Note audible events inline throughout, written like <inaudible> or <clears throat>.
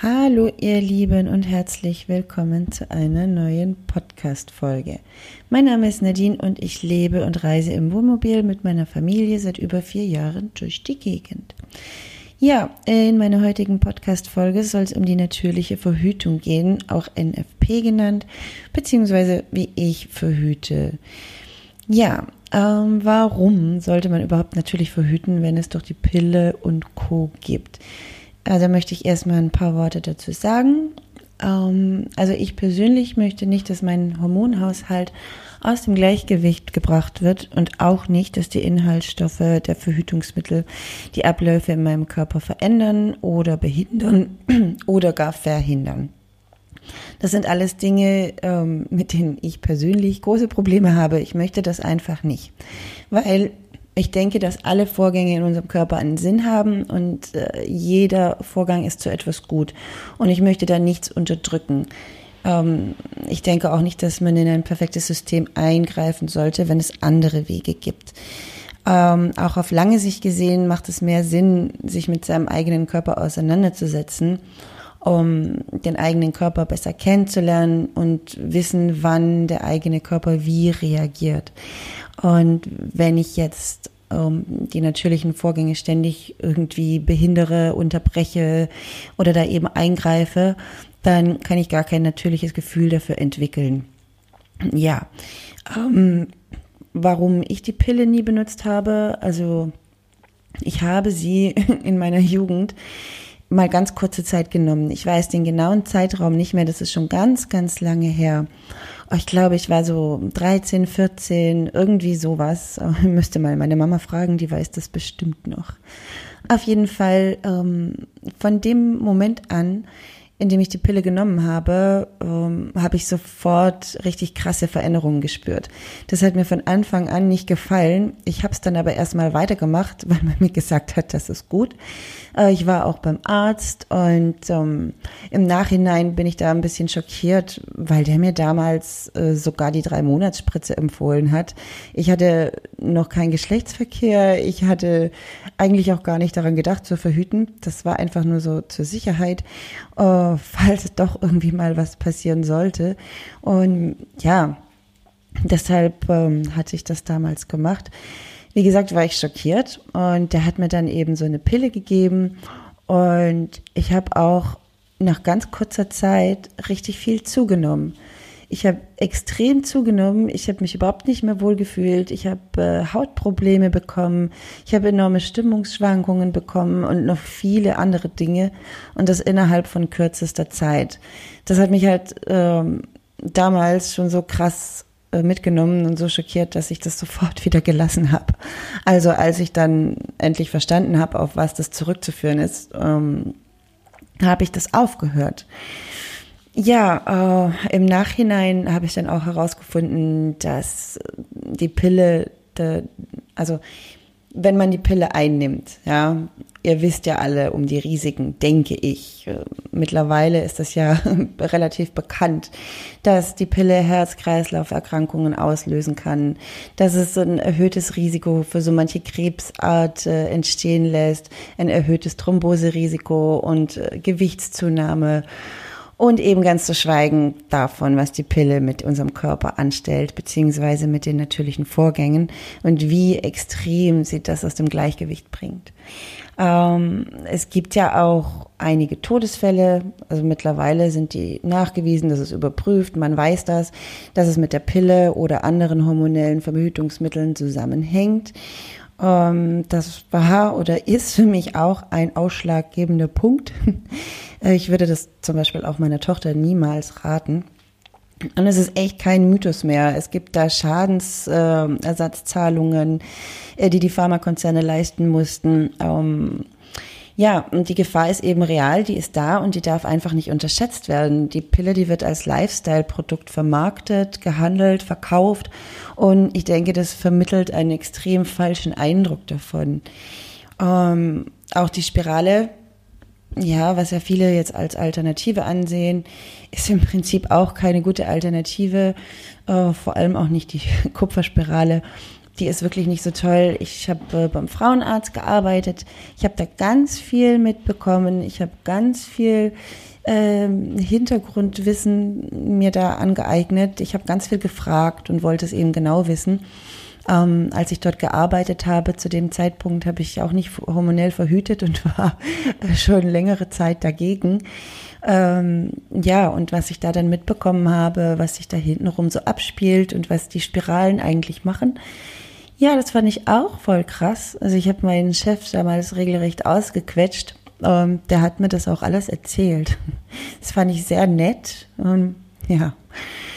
Hallo ihr Lieben und herzlich willkommen zu einer neuen Podcast-Folge. Mein Name ist Nadine und ich lebe und reise im Wohnmobil mit meiner Familie seit über vier Jahren durch die Gegend. Ja, in meiner heutigen Podcast-Folge soll es um die natürliche Verhütung gehen, auch NFP genannt, beziehungsweise wie ich verhüte. Ja, ähm, warum sollte man überhaupt natürlich verhüten, wenn es doch die Pille und Co gibt? Also möchte ich erstmal ein paar Worte dazu sagen. Ähm, also ich persönlich möchte nicht, dass mein Hormonhaushalt aus dem Gleichgewicht gebracht wird und auch nicht, dass die Inhaltsstoffe der Verhütungsmittel die Abläufe in meinem Körper verändern oder behindern <clears throat> oder gar verhindern. Das sind alles Dinge, ähm, mit denen ich persönlich große Probleme habe. Ich möchte das einfach nicht, weil ich denke, dass alle Vorgänge in unserem Körper einen Sinn haben und äh, jeder Vorgang ist zu etwas gut. Und ich möchte da nichts unterdrücken. Ähm, ich denke auch nicht, dass man in ein perfektes System eingreifen sollte, wenn es andere Wege gibt. Ähm, auch auf lange Sicht gesehen macht es mehr Sinn, sich mit seinem eigenen Körper auseinanderzusetzen, um den eigenen Körper besser kennenzulernen und wissen, wann der eigene Körper wie reagiert. Und wenn ich jetzt ähm, die natürlichen Vorgänge ständig irgendwie behindere, unterbreche oder da eben eingreife, dann kann ich gar kein natürliches Gefühl dafür entwickeln. Ja, ähm, warum ich die Pille nie benutzt habe, also ich habe sie <laughs> in meiner Jugend mal ganz kurze Zeit genommen. Ich weiß den genauen Zeitraum nicht mehr, das ist schon ganz, ganz lange her. Oh, ich glaube, ich war so 13, 14, irgendwie sowas. Ich <laughs> müsste mal meine Mama fragen, die weiß das bestimmt noch. Auf jeden Fall, ähm, von dem Moment an indem ich die Pille genommen habe, ähm, habe ich sofort richtig krasse Veränderungen gespürt. Das hat mir von Anfang an nicht gefallen. Ich habe es dann aber erstmal weitergemacht, weil man mir gesagt hat, das ist gut. Äh, ich war auch beim Arzt und ähm, im Nachhinein bin ich da ein bisschen schockiert, weil der mir damals äh, sogar die drei Monatsspritze empfohlen hat. Ich hatte noch keinen Geschlechtsverkehr. Ich hatte eigentlich auch gar nicht daran gedacht zu verhüten. Das war einfach nur so zur Sicherheit. Äh, falls <laughs> doch irgendwie mal was passieren sollte. Und ja, deshalb ähm, hatte ich das damals gemacht. Wie gesagt, war ich schockiert und der hat mir dann eben so eine Pille gegeben und ich habe auch nach ganz kurzer Zeit richtig viel zugenommen. Ich habe extrem zugenommen. Ich habe mich überhaupt nicht mehr wohlgefühlt. Ich habe äh, Hautprobleme bekommen. Ich habe enorme Stimmungsschwankungen bekommen und noch viele andere Dinge. Und das innerhalb von kürzester Zeit. Das hat mich halt ähm, damals schon so krass äh, mitgenommen und so schockiert, dass ich das sofort <laughs> wieder gelassen habe. Also als ich dann endlich verstanden habe, auf was das zurückzuführen ist, ähm, habe ich das aufgehört. Ja, äh, im Nachhinein habe ich dann auch herausgefunden, dass die Pille, de, also wenn man die Pille einnimmt, ja, ihr wisst ja alle um die Risiken, denke ich. Mittlerweile ist das ja <laughs> relativ bekannt, dass die Pille Herz-Kreislauf-Erkrankungen auslösen kann, dass es ein erhöhtes Risiko für so manche Krebsart äh, entstehen lässt, ein erhöhtes Thromboserisiko und äh, Gewichtszunahme. Und eben ganz zu schweigen davon, was die Pille mit unserem Körper anstellt, beziehungsweise mit den natürlichen Vorgängen und wie extrem sie das aus dem Gleichgewicht bringt. Ähm, es gibt ja auch einige Todesfälle, also mittlerweile sind die nachgewiesen, das ist überprüft, man weiß das, dass es mit der Pille oder anderen hormonellen Verhütungsmitteln zusammenhängt. Ähm, das war oder ist für mich auch ein ausschlaggebender Punkt. <laughs> Äh, ich würde das zum Beispiel auch meiner Tochter niemals raten. Und es ist echt kein Mythos mehr. Es gibt da Schadensersatzzahlungen, äh, die die Pharmakonzerne leisten mussten. Ja, und die Gefahr ist eben real, die ist da und die darf einfach nicht unterschätzt werden. Die Pille, die wird als Lifestyle-Produkt vermarktet, gehandelt, verkauft und ich denke, das vermittelt einen extrem falschen Eindruck davon. Ähm, auch die Spirale, ja, was ja viele jetzt als Alternative ansehen, ist im Prinzip auch keine gute Alternative, äh, vor allem auch nicht die <laughs> Kupferspirale. Die ist wirklich nicht so toll. Ich habe äh, beim Frauenarzt gearbeitet. Ich habe da ganz viel mitbekommen. Ich habe ganz viel ähm, Hintergrundwissen mir da angeeignet. Ich habe ganz viel gefragt und wollte es eben genau wissen. Ähm, als ich dort gearbeitet habe, zu dem Zeitpunkt habe ich auch nicht hormonell verhütet und <laughs> war schon längere Zeit dagegen. Ähm, ja, und was ich da dann mitbekommen habe, was sich da hintenrum so abspielt und was die Spiralen eigentlich machen, ja, das fand ich auch voll krass. Also ich habe meinen Chef damals regelrecht ausgequetscht. Ähm, der hat mir das auch alles erzählt. Das fand ich sehr nett. Und ja,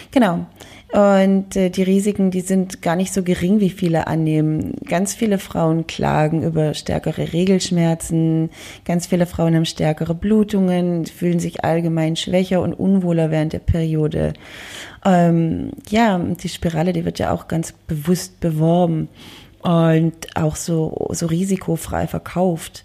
genau. Und äh, die Risiken, die sind gar nicht so gering, wie viele annehmen. Ganz viele Frauen klagen über stärkere Regelschmerzen. Ganz viele Frauen haben stärkere Blutungen, fühlen sich allgemein schwächer und unwohler während der Periode. Ähm, ja, die Spirale, die wird ja auch ganz bewusst beworben und auch so, so risikofrei verkauft.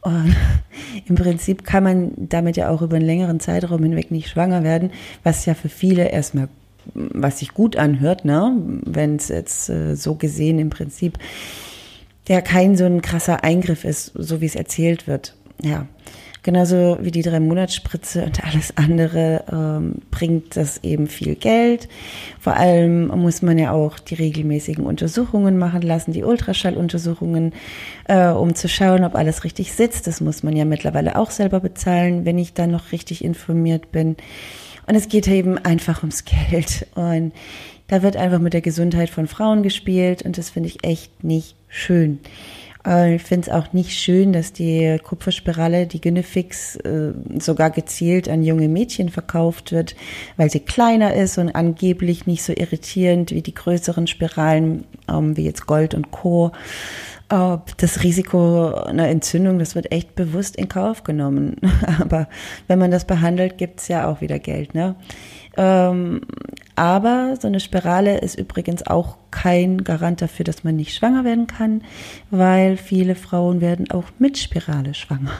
Und <laughs> im Prinzip kann man damit ja auch über einen längeren Zeitraum hinweg nicht schwanger werden, was ja für viele erstmal was sich gut anhört, ne? wenn es jetzt äh, so gesehen im Prinzip der kein so ein krasser Eingriff ist, so wie es erzählt wird. Ja, genauso wie die drei Monatsspritze und alles andere ähm, bringt das eben viel Geld. Vor allem muss man ja auch die regelmäßigen Untersuchungen machen lassen, die Ultraschalluntersuchungen, äh, um zu schauen, ob alles richtig sitzt. Das muss man ja mittlerweile auch selber bezahlen, wenn ich dann noch richtig informiert bin. Und es geht eben einfach ums Geld. Und da wird einfach mit der Gesundheit von Frauen gespielt und das finde ich echt nicht schön. Ich finde es auch nicht schön, dass die Kupferspirale, die Gynefix, äh, sogar gezielt an junge Mädchen verkauft wird, weil sie kleiner ist und angeblich nicht so irritierend wie die größeren Spiralen, ähm, wie jetzt Gold und Co das Risiko einer Entzündung, das wird echt bewusst in Kauf genommen. <laughs> Aber wenn man das behandelt, gibt es ja auch wieder Geld. Ne? Ähm, aber so eine Spirale ist übrigens auch kein Garant dafür, dass man nicht schwanger werden kann, weil viele Frauen werden auch mit Spirale schwanger.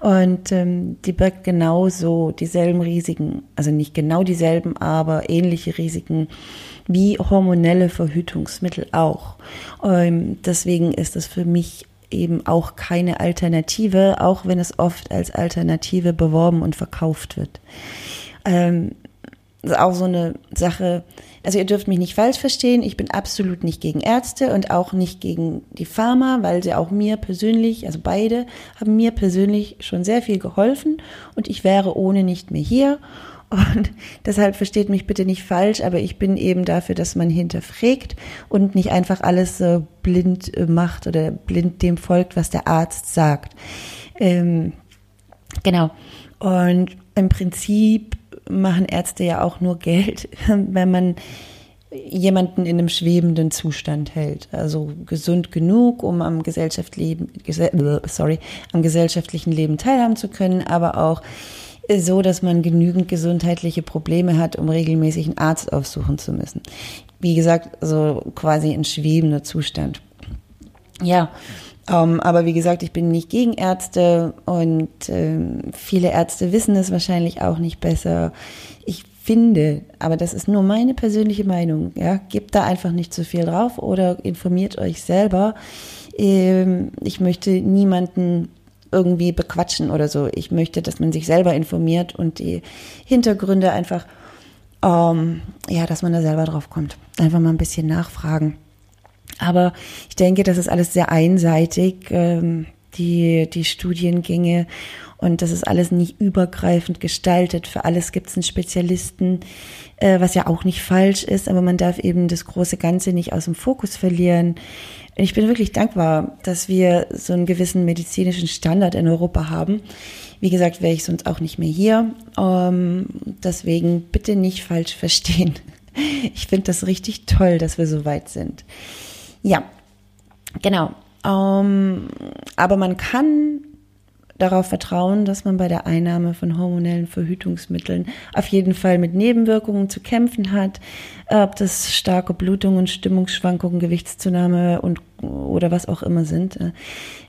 Und ähm, die birgt genauso dieselben Risiken, also nicht genau dieselben, aber ähnliche Risiken wie hormonelle Verhütungsmittel auch. Ähm, deswegen ist es für mich eben auch keine Alternative, auch wenn es oft als Alternative beworben und verkauft wird. Ähm, das ist auch so eine Sache, also ihr dürft mich nicht falsch verstehen, ich bin absolut nicht gegen Ärzte und auch nicht gegen die Pharma, weil sie auch mir persönlich, also beide, haben mir persönlich schon sehr viel geholfen und ich wäre ohne nicht mehr hier. Und <laughs> deshalb versteht mich bitte nicht falsch, aber ich bin eben dafür, dass man hinterfragt und nicht einfach alles so blind äh, macht oder blind dem folgt, was der Arzt sagt. Ähm, genau. Und im Prinzip machen Ärzte ja auch nur Geld, <laughs> wenn man jemanden in einem schwebenden Zustand hält. Also gesund genug, um am, Gesellschaft leben, sorry, am gesellschaftlichen Leben teilhaben zu können, aber auch so, dass man genügend gesundheitliche Probleme hat, um regelmäßig einen Arzt aufsuchen zu müssen. Wie gesagt, so quasi ein schwebender Zustand. Ja, ähm, aber wie gesagt, ich bin nicht gegen Ärzte und ähm, viele Ärzte wissen es wahrscheinlich auch nicht besser. Ich finde, aber das ist nur meine persönliche Meinung, ja, gebt da einfach nicht zu viel drauf oder informiert euch selber. Ähm, ich möchte niemanden irgendwie bequatschen oder so. Ich möchte, dass man sich selber informiert und die Hintergründe einfach, ähm, ja, dass man da selber drauf kommt. Einfach mal ein bisschen nachfragen. Aber ich denke, das ist alles sehr einseitig, ähm, die, die Studiengänge. Und das ist alles nicht übergreifend gestaltet. Für alles gibt es einen Spezialisten, äh, was ja auch nicht falsch ist, aber man darf eben das große Ganze nicht aus dem Fokus verlieren. Ich bin wirklich dankbar, dass wir so einen gewissen medizinischen Standard in Europa haben. Wie gesagt, wäre ich sonst auch nicht mehr hier. Ähm, deswegen bitte nicht falsch verstehen. <laughs> Ich finde das richtig toll, dass wir so weit sind. Ja, genau. Ähm, aber man kann darauf vertrauen, dass man bei der Einnahme von hormonellen Verhütungsmitteln auf jeden Fall mit Nebenwirkungen zu kämpfen hat. Ob das starke Blutungen, Stimmungsschwankungen, Gewichtszunahme und oder was auch immer sind,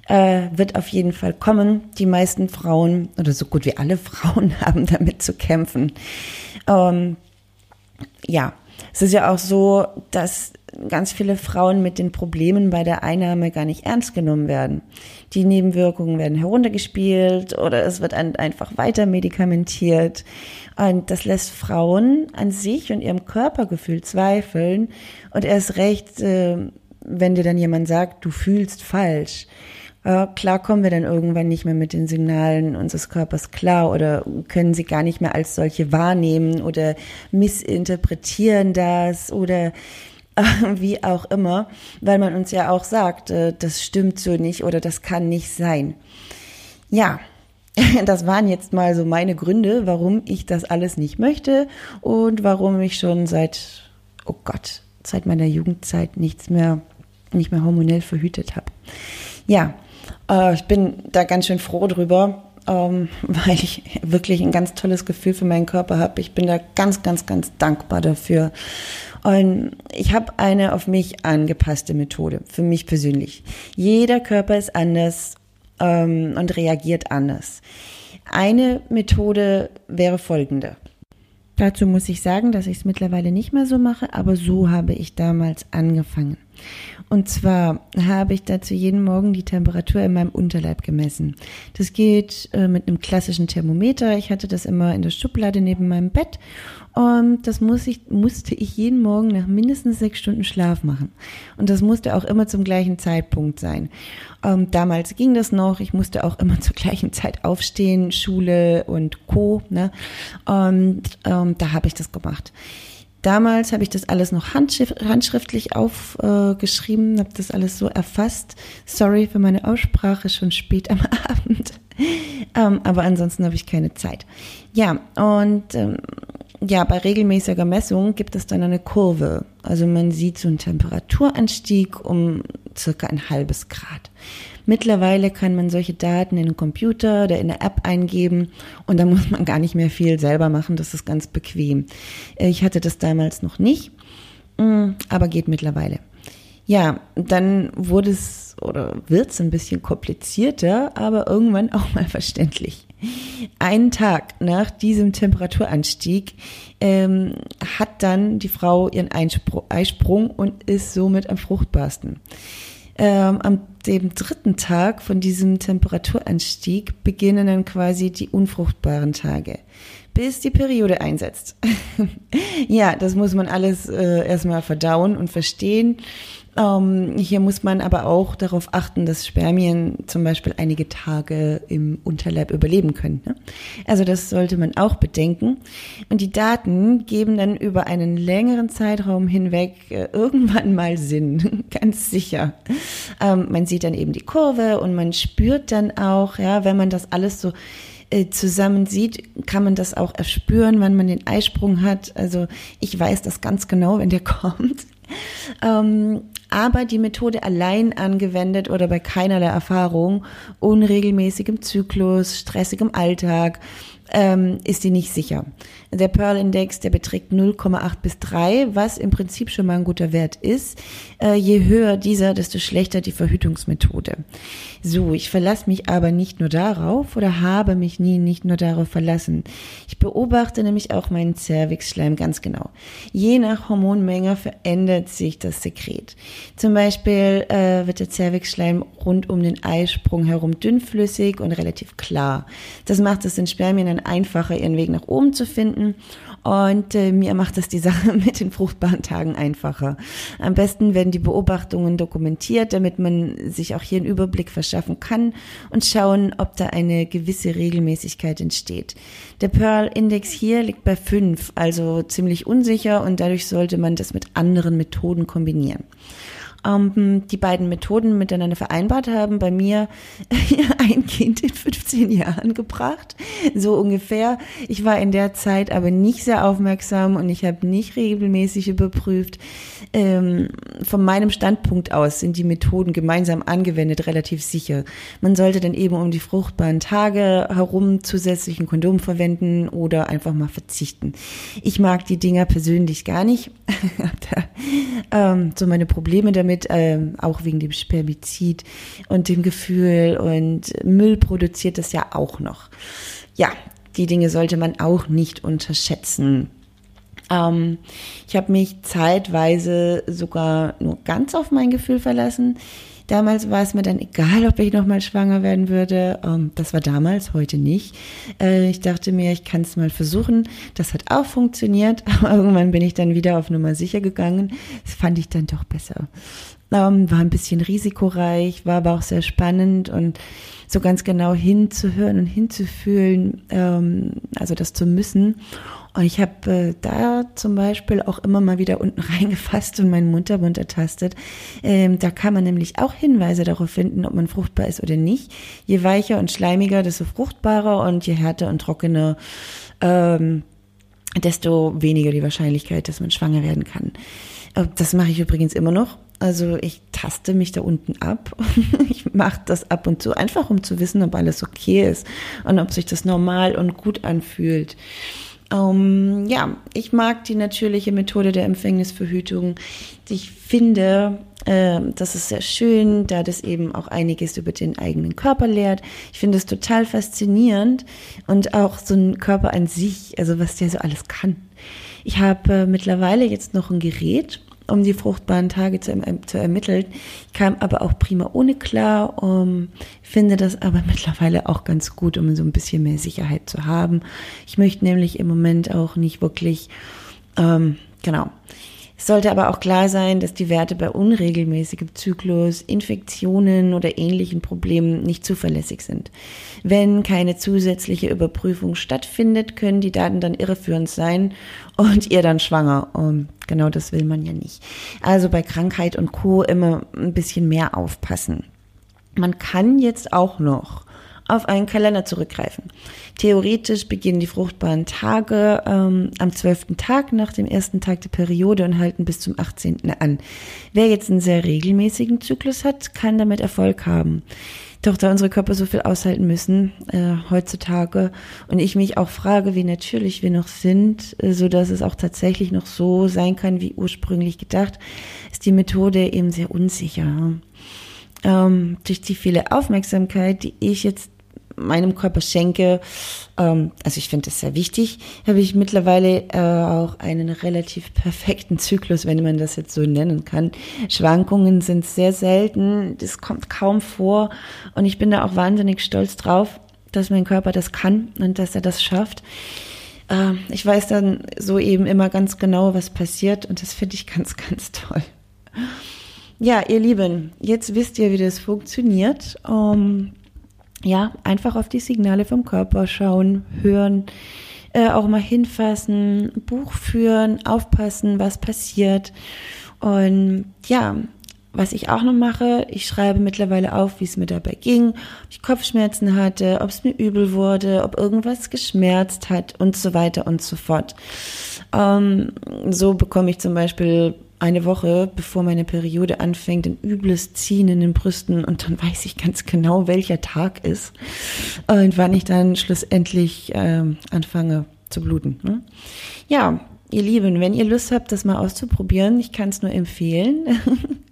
äh, wird auf jeden Fall kommen. Die meisten Frauen oder so gut wie alle <laughs> Frauen haben damit zu kämpfen. Ähm, ja, Es ist ja auch so, dass ganz viele Frauen mit den Problemen bei der Einnahme gar nicht ernst genommen werden. Die Nebenwirkungen werden heruntergespielt oder es wird einfach weiter medikamentiert. Und das lässt Frauen an sich und ihrem Körpergefühl zweifeln. Und erst recht, äh, wenn dir dann jemand sagt, du fühlst falsch. Äh, klar kommen wir dann irgendwann nicht mehr mit den Signalen unseres Körpers klar oder können sie gar nicht mehr als solche wahrnehmen oder missinterpretieren das oder <laughs> wie auch immer, weil man uns ja auch sagt, äh, das stimmt so nicht oder das kann nicht sein. Ja, <laughs> das waren jetzt mal so meine Gründe, warum ich das alles nicht möchte und warum ich schon seit, oh Gott, seit meiner Jugendzeit nichts mehr, nicht mehr hormonell verhütet habe. Ja, äh, ich bin da ganz schön froh drüber, ähm, <laughs> weil ich wirklich ein ganz tolles Gefühl für meinen Körper habe. Ich bin da ganz, ganz, ganz dankbar dafür. Und ich habe eine auf mich angepasste Methode, für mich persönlich. Jeder Körper ist anders ähm, und reagiert anders. Eine Methode wäre folgende. Dazu muss ich sagen, dass ich es mittlerweile nicht mehr so mache, aber so habe ich damals angefangen. Und zwar habe ich dazu jeden Morgen die Temperatur in meinem Unterleib gemessen. Das geht äh, mit einem klassischen Thermometer. Ich hatte das immer in der Schublade neben meinem Bett und das muss ich, musste ich jeden Morgen nach mindestens sechs Stunden Schlaf machen. Und das musste auch immer zum gleichen Zeitpunkt sein. Ähm, damals ging das noch. Ich musste auch immer <laughs> zur gleichen Zeit aufstehen, Schule und Co. Ne? Und ähm, da habe ich das gemacht. Damals habe ich das alles noch handschriftlich aufgeschrieben, äh, habe das alles so erfasst. Sorry für meine Aussprache, schon spät am <laughs> Abend. ähm, aber ansonsten habe ich keine Zeit. Ja, und ähm, ja, bei regelmäßiger Messung gibt es dann eine Kurve. Also man sieht so einen Temperaturanstieg um circa ein halbes Grad. Mittlerweile kann man solche Daten in den Computer oder in der App eingeben und da muss man gar nicht mehr viel selber machen. Das ist ganz bequem. Ich hatte das damals noch nicht, mm, aber geht mittlerweile. Ja, dann wurde es oder wird es ein bisschen komplizierter, aber irgendwann auch mal <laughs> verständlich. Einen Tag nach diesem Temperaturanstieg ähm, hat dann die Frau ihren Eisprung und ist somit am fruchtbarsten. Ähm, am dem dritten Tag von diesem Temperaturanstieg beginnen dann quasi die unfruchtbaren Tage, bis die Periode einsetzt. <laughs> ja, das muss man alles äh, erstmal verdauen und verstehen. Ähm, hier muss man aber auch darauf achten, dass Spermien zum Beispiel einige Tage im Unterleib überleben können. Ne? Also das sollte man auch bedenken. Und die Daten geben dann über einen längeren Zeitraum hinweg äh, irgendwann mal Sinn, <laughs> ganz sicher. Ähm, man sieht dann eben die Kurve und man spürt dann auch, ja, wenn man das alles so äh, zusammen sieht, kann man das auch erspüren, wann man den Eisprung hat. Also ich weiß das ganz genau, wenn der <laughs> kommt. Ähm, aber die Methode allein angewendet oder bei keinerlei Erfahrung, unregelmäßigem Zyklus, stressigem Alltag, ähm, ist die nicht sicher. Der Pearl-Index, der beträgt 0,8 bis 3, was im Prinzip schon mal ein guter Wert ist. Äh, je höher dieser, desto schlechter die Verhütungsmethode. So, ich verlasse mich aber nicht nur darauf oder habe mich nie nicht nur darauf verlassen. Ich beobachte nämlich auch meinen Cervixschleim ganz genau. Je nach Hormonmenge verändert sich das Sekret. Zum Beispiel äh, wird der Cervixschleim rund um den Eisprung herum dünnflüssig und relativ klar. Das macht es den Spermien dann einfacher, ihren Weg nach oben zu finden. Und äh, mir macht es die Sache <laughs> mit den fruchtbaren Tagen einfacher. Am besten werden die Beobachtungen dokumentiert, damit man sich auch hier einen Überblick verschaffen kann und schauen, ob da eine gewisse Regelmäßigkeit entsteht. Der Pearl-Index hier liegt bei fünf, also ziemlich unsicher und dadurch sollte man das mit anderen Methoden kombinieren ähm, die beiden Methoden miteinander vereinbart haben, bei mir <laughs> ein Kind in 15 Jahren gebracht, so ungefähr. Ich war in der Zeit aber nicht sehr aufmerksam und ich habe nicht regelmäßig überprüft. Ähm, von meinem Standpunkt aus sind die Methoden gemeinsam angewendet relativ sicher. Man sollte dann eben um die fruchtbaren Tage herum zusätzlichen Kondom verwenden oder einfach mal verzichten. Ich mag die Dinger persönlich gar nicht. <laughs> ähm, so meine Probleme damit mit, ähm, auch wegen dem Spermizid und dem Gefühl und Müll produziert das ja auch noch. Ja, die Dinge sollte man auch nicht unterschätzen. Ähm, ich habe mich zeitweise sogar nur ganz auf mein Gefühl verlassen. Damals war es mir dann egal, ob ich nochmal schwanger werden würde. Ähm, das war damals, heute nicht. Äh, ich dachte mir, ich kann es mal versuchen. Das hat auch funktioniert, <laughs> aber irgendwann bin ich dann wieder auf Nummer sicher gegangen. Das fand ich dann doch besser. Ähm, war ein bisschen risikoreich, war aber auch sehr spannend und so ganz genau hinzuhören und hinzufühlen, ähm, also das zu müssen. Und ich habe äh, da zum Beispiel auch immer mal wieder unten <laughs> reingefasst und meinen Mundabund ertastet. Ähm, da kann man nämlich auch Hinweise darauf finden, ob man fruchtbar ist oder nicht. Je weicher und schleimiger, desto fruchtbarer und je härter und trockener, ähm, desto weniger die Wahrscheinlichkeit, dass man schwanger werden kann. Äh, das mache ich übrigens immer noch. Also ich taste mich da unten ab. <laughs> ich mache das ab und zu, einfach um zu wissen, ob alles okay ist und ob sich das normal und gut anfühlt. Ähm, ja, ich mag die natürliche Methode der Empfängnisverhütung. Ich finde, äh, das ist sehr schön, da das eben auch einiges über den eigenen Körper lehrt. Ich finde es total faszinierend und auch so ein Körper an sich, also was der so alles kann. Ich habe äh, mittlerweile jetzt noch ein Gerät, um die fruchtbaren Tage zu, zu ermitteln. Ich kam aber auch prima ohne klar, um, finde das aber <laughs> mittlerweile auch ganz gut, um so ein bisschen mehr Sicherheit zu haben. Ich möchte nämlich im Moment auch nicht wirklich, ähm, genau, es sollte aber auch klar sein, dass die Werte bei unregelmäßigem Zyklus, Infektionen oder ähnlichen Problemen nicht zuverlässig sind. Wenn keine zusätzliche Überprüfung stattfindet, können die Daten dann irreführend sein und ihr dann schwanger. Und genau das will man ja nicht. Also bei Krankheit und Co. immer ein bisschen mehr aufpassen. Man kann jetzt auch noch auf einen Kalender zurückgreifen. Theoretisch beginnen die fruchtbaren Tage ähm, am zwölften Tag nach dem ersten Tag der Periode und halten bis zum 18. an. Wer jetzt einen sehr regelmäßigen Zyklus hat, kann damit Erfolg haben. Doch da unsere Körper so viel aushalten müssen äh, heutzutage und ich mich auch frage, wie natürlich wir noch sind, äh, so dass es auch tatsächlich noch so sein kann, wie ursprünglich gedacht, ist die Methode eben sehr unsicher. Ähm, durch die viele Aufmerksamkeit, die ich jetzt meinem Körper schenke, ähm, also ich finde das sehr wichtig, habe ich mittlerweile äh, auch einen relativ perfekten Zyklus, wenn man das jetzt so nennen kann. Schwankungen sind sehr selten, das kommt kaum vor und ich bin da auch wahnsinnig stolz drauf, dass mein Körper das kann und dass er das schafft. Äh, ich weiß dann so eben immer ganz genau, was passiert und das finde ich ganz, <laughs> ganz toll. Ja, ihr Lieben, jetzt wisst ihr, wie das funktioniert. Um, ja, einfach auf die Signale vom Körper schauen, hören, äh, auch mal hinfassen, Buch führen, aufpassen, was passiert. Und ja, was ich auch noch mache, ich schreibe mittlerweile auf, wie es mir dabei ging, ob ich Kopfschmerzen hatte, ob es mir übel wurde, ob irgendwas geschmerzt hat und so weiter und so fort. Ähm, so bekomme ich zum Beispiel eine Woche, bevor meine Periode anfängt, ein übles Ziehen in den Brüsten und dann weiß ich ganz genau, welcher Tag ist und wann ich dann schlussendlich äh, anfange zu bluten. Ne? Ja, ihr Lieben, wenn ihr Lust habt, das mal auszuprobieren, ich kann es nur empfehlen.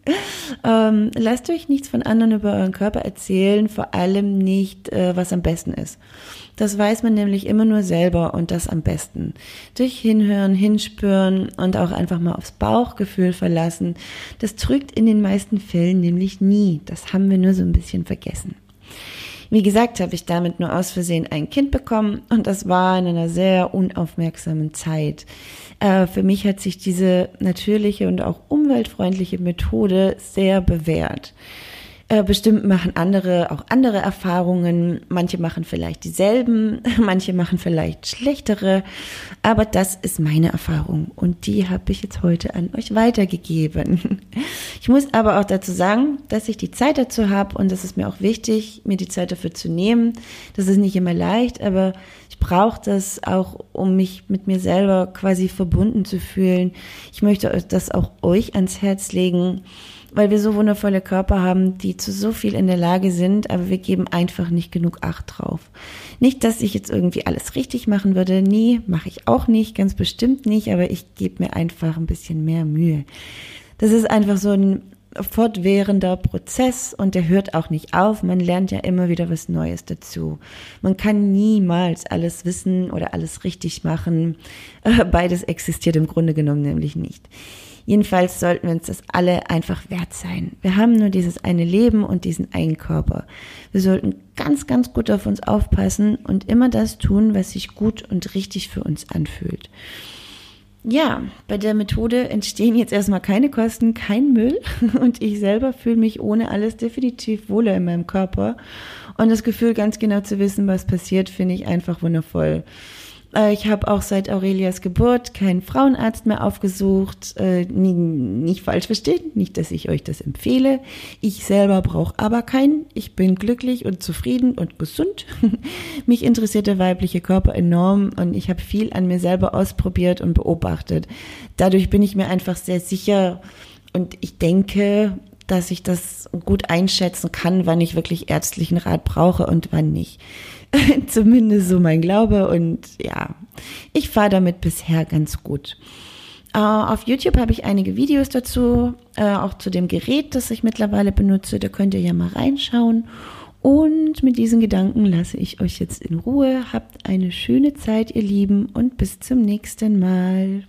<laughs> ähm, lasst euch nichts von anderen über euren Körper erzählen, vor allem nicht, äh, was am besten ist. Das weiß man nämlich immer nur selber und das am besten. Durch Hinhören, Hinspüren und auch einfach mal aufs Bauchgefühl verlassen. Das trügt in den meisten Fällen nämlich nie. Das haben wir nur so ein bisschen vergessen. Wie gesagt, habe ich damit nur aus Versehen ein Kind bekommen und das war in einer sehr unaufmerksamen Zeit. Äh, für mich hat sich diese natürliche und auch umweltfreundliche Methode sehr bewährt. Äh, bestimmt machen andere auch andere Erfahrungen. Manche machen vielleicht dieselben, <laughs> manche machen vielleicht schlechtere. Aber das ist meine Erfahrung und die habe ich jetzt heute an euch weitergegeben. <laughs> Ich muss aber auch dazu sagen, dass ich die Zeit dazu habe und das ist mir auch wichtig, mir die Zeit dafür zu nehmen. Das ist nicht immer leicht, aber ich brauche das auch, um mich mit mir selber quasi verbunden zu fühlen. Ich möchte das auch euch ans Herz legen weil wir so wundervolle Körper haben, die zu so viel in der Lage sind, aber wir geben einfach nicht genug Acht drauf. Nicht, dass ich jetzt irgendwie alles richtig machen würde, nee, mache ich auch nicht, ganz bestimmt nicht, aber ich gebe mir einfach ein bisschen mehr Mühe. Das ist einfach so ein fortwährender Prozess und der hört auch nicht auf. Man lernt ja immer wieder was Neues dazu. Man kann niemals alles wissen oder alles richtig machen. Beides existiert im Grunde genommen nämlich nicht. Jedenfalls sollten wir uns das alle einfach wert sein. Wir haben nur dieses eine Leben und diesen einen Körper. Wir sollten ganz, ganz gut auf uns aufpassen und immer das tun, was sich gut und richtig für uns anfühlt. Ja, bei der Methode entstehen jetzt erstmal keine Kosten, kein Müll <laughs> und ich selber fühle mich ohne alles definitiv wohler in meinem Körper und das Gefühl, ganz genau zu wissen, was passiert, finde ich einfach wundervoll. Äh, ich habe auch seit Aurelias Geburt keinen Frauenarzt mehr aufgesucht. Äh, nicht falsch verstehen, nicht, dass ich euch das empfehle. Ich selber brauche aber keinen. Ich bin glücklich und zufrieden und gesund. <laughs> Mich interessiert der weibliche Körper enorm und ich habe viel an mir selber ausprobiert und beobachtet. Dadurch bin ich mir einfach sehr sicher und ich denke, dass ich das gut einschätzen kann, wann ich wirklich ärztlichen Rat brauche und wann nicht. <laughs> Zumindest so mein Glaube und ja, ich fahre damit bisher ganz gut. Uh, auf YouTube habe ich einige Videos dazu, uh, auch zu dem Gerät, das ich mittlerweile benutze. Da könnt ihr ja mal reinschauen. Und mit diesen Gedanken lasse ich euch jetzt in Ruhe. Habt eine schöne Zeit, ihr Lieben, und bis zum nächsten Mal.